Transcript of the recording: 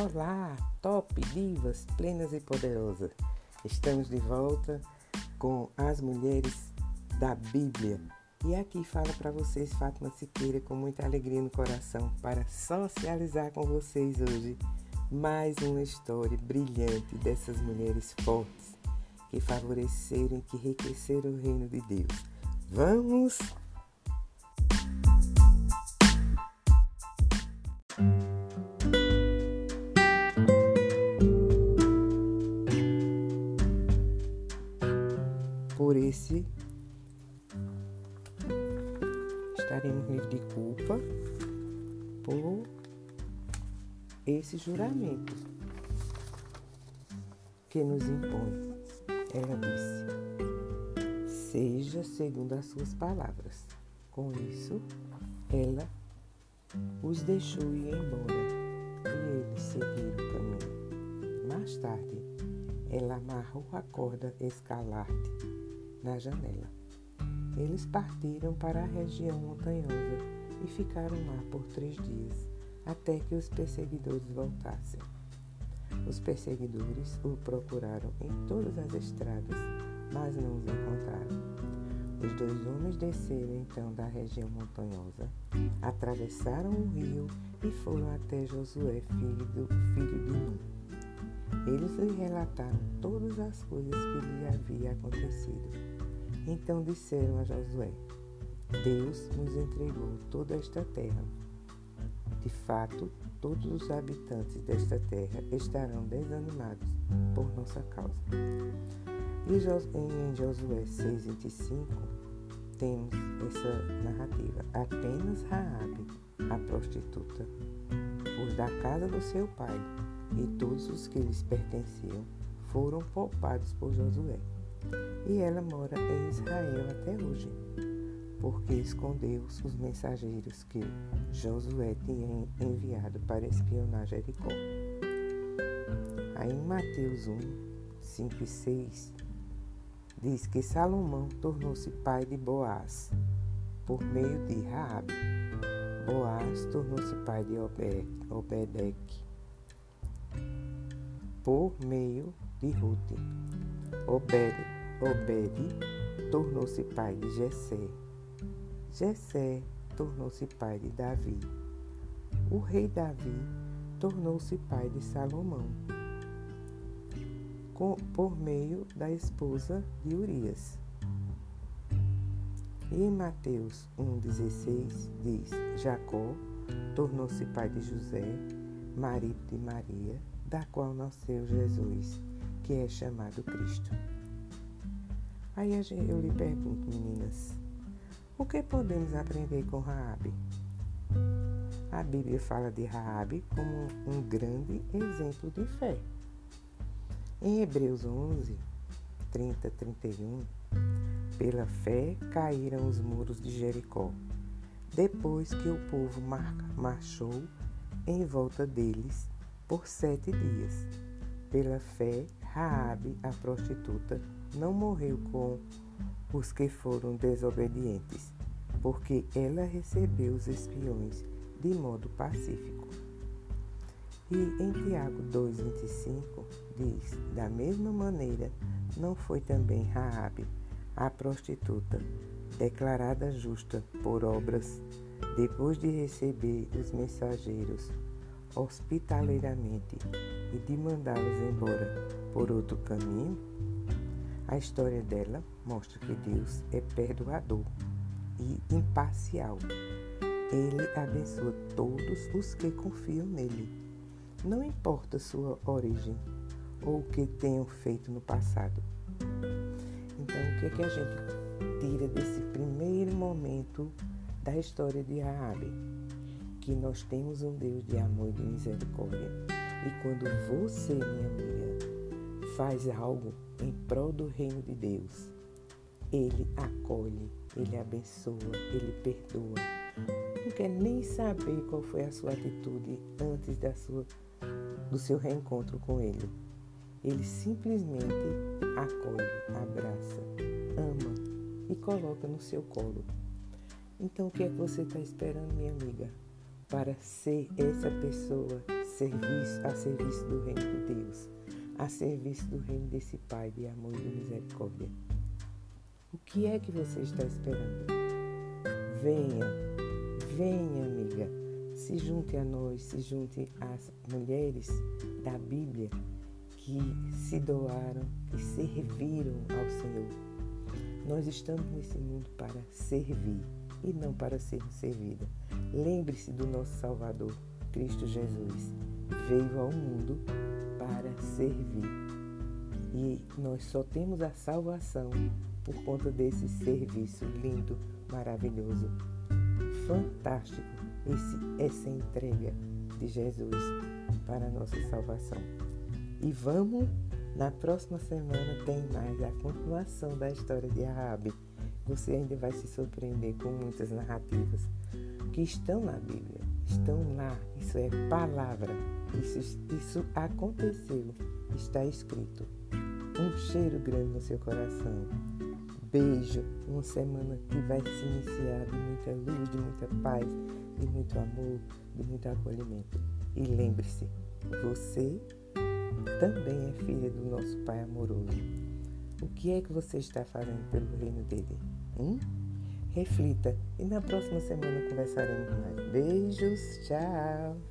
Olá, top divas, plenas e poderosas. Estamos de volta com as mulheres da Bíblia. E aqui fala para vocês Fátima Siqueira com muita alegria no coração para socializar com vocês hoje mais uma história brilhante dessas mulheres fortes que favoreceram e que enriqueceram o reino de Deus. Vamos por esse estaremos livres de culpa por esse juramento que nos impõe. Ela disse: Seja segundo as suas palavras. Com isso, ela os deixou ir embora e eles seguiram o caminho. Mais tarde, ela amarrou a corda escalarte na janela. Eles partiram para a região montanhosa e ficaram lá por três dias, até que os perseguidores voltassem. Os perseguidores o procuraram em todas as estradas, mas não os encontraram. Os dois homens desceram então da região montanhosa, atravessaram o rio e foram até Josué, filho, do, filho de Nun. Eles lhe relataram todas as coisas que lhe havia acontecido. Então disseram a Josué: Deus nos entregou toda esta terra. De fato, todos os habitantes desta terra estarão desanimados por nossa causa. E em Josué 6,25 temos essa narrativa. Apenas Raabe, a prostituta, os da casa do seu pai e todos os que lhes pertenciam foram poupados por Josué e ela mora em Israel até hoje, porque escondeu os mensageiros que Josué tinha enviado para espionar Jericó. Aí em Mateus 1, 5 e 6, diz que Salomão tornou-se pai de Boaz por meio de Raabe. Boaz tornou-se pai de Obed, Obedeque por meio de Ruth. Obed, Obed tornou-se pai de Jessé. Jessé tornou-se pai de Davi. O rei Davi tornou-se pai de Salomão, com, por meio da esposa de Urias. E em Mateus 1,16 diz: Jacó tornou-se pai de José, marido de Maria, da qual nasceu Jesus que é chamado Cristo. Aí eu lhe pergunto, meninas, o que podemos aprender com Raabe? A Bíblia fala de Raabe como um grande exemplo de fé. Em Hebreus 11, 30, 31, pela fé caíram os muros de Jericó, depois que o povo marchou em volta deles por sete dias. Pela fé, Raabe, a prostituta, não morreu com os que foram desobedientes, porque ela recebeu os espiões de modo pacífico. E em Tiago 2,25 diz: Da mesma maneira, não foi também Raabe, a prostituta, declarada justa por obras, depois de receber os mensageiros hospitaleiramente e de mandá-los embora por outro caminho, a história dela mostra que Deus é perdoador e imparcial. Ele abençoa todos os que confiam nele, não importa sua origem ou o que tenham feito no passado. Então, o que, é que a gente tira desse primeiro momento da história de Raabe? Que nós temos um Deus de amor e de misericórdia. E quando você, minha amiga, faz algo em prol do reino de Deus, Ele acolhe, Ele abençoa, Ele perdoa. Não quer nem saber qual foi a sua atitude antes da sua, do seu reencontro com Ele. Ele simplesmente acolhe, abraça, ama e coloca no seu colo. Então, o que é que você está esperando, minha amiga? Para ser essa pessoa serviço, a serviço do reino de Deus, a serviço do reino desse Pai de amor e de misericórdia. O que é que você está esperando? Venha, venha, amiga, se junte a nós, se junte às mulheres da Bíblia que se doaram e serviram ao Senhor. Nós estamos nesse mundo para servir e não para ser servida. Lembre-se do nosso Salvador, Cristo Jesus. Veio ao mundo para servir. E nós só temos a salvação por conta desse serviço lindo, maravilhoso, fantástico, esse, essa entrega de Jesus para a nossa salvação. E vamos, na próxima semana tem mais a continuação da história de Arabe. Você ainda vai se surpreender com muitas narrativas que estão na Bíblia, estão lá. Isso é palavra, isso, isso aconteceu, está escrito. Um cheiro grande no seu coração. Beijo, uma semana que vai se iniciar de muita luz, de muita paz, de muito amor, de muito acolhimento. E lembre-se, você também é filha do nosso Pai amoroso. O que é que você está fazendo pelo reino dele? Hum? Reflita e na próxima semana conversaremos mais. Beijos, tchau!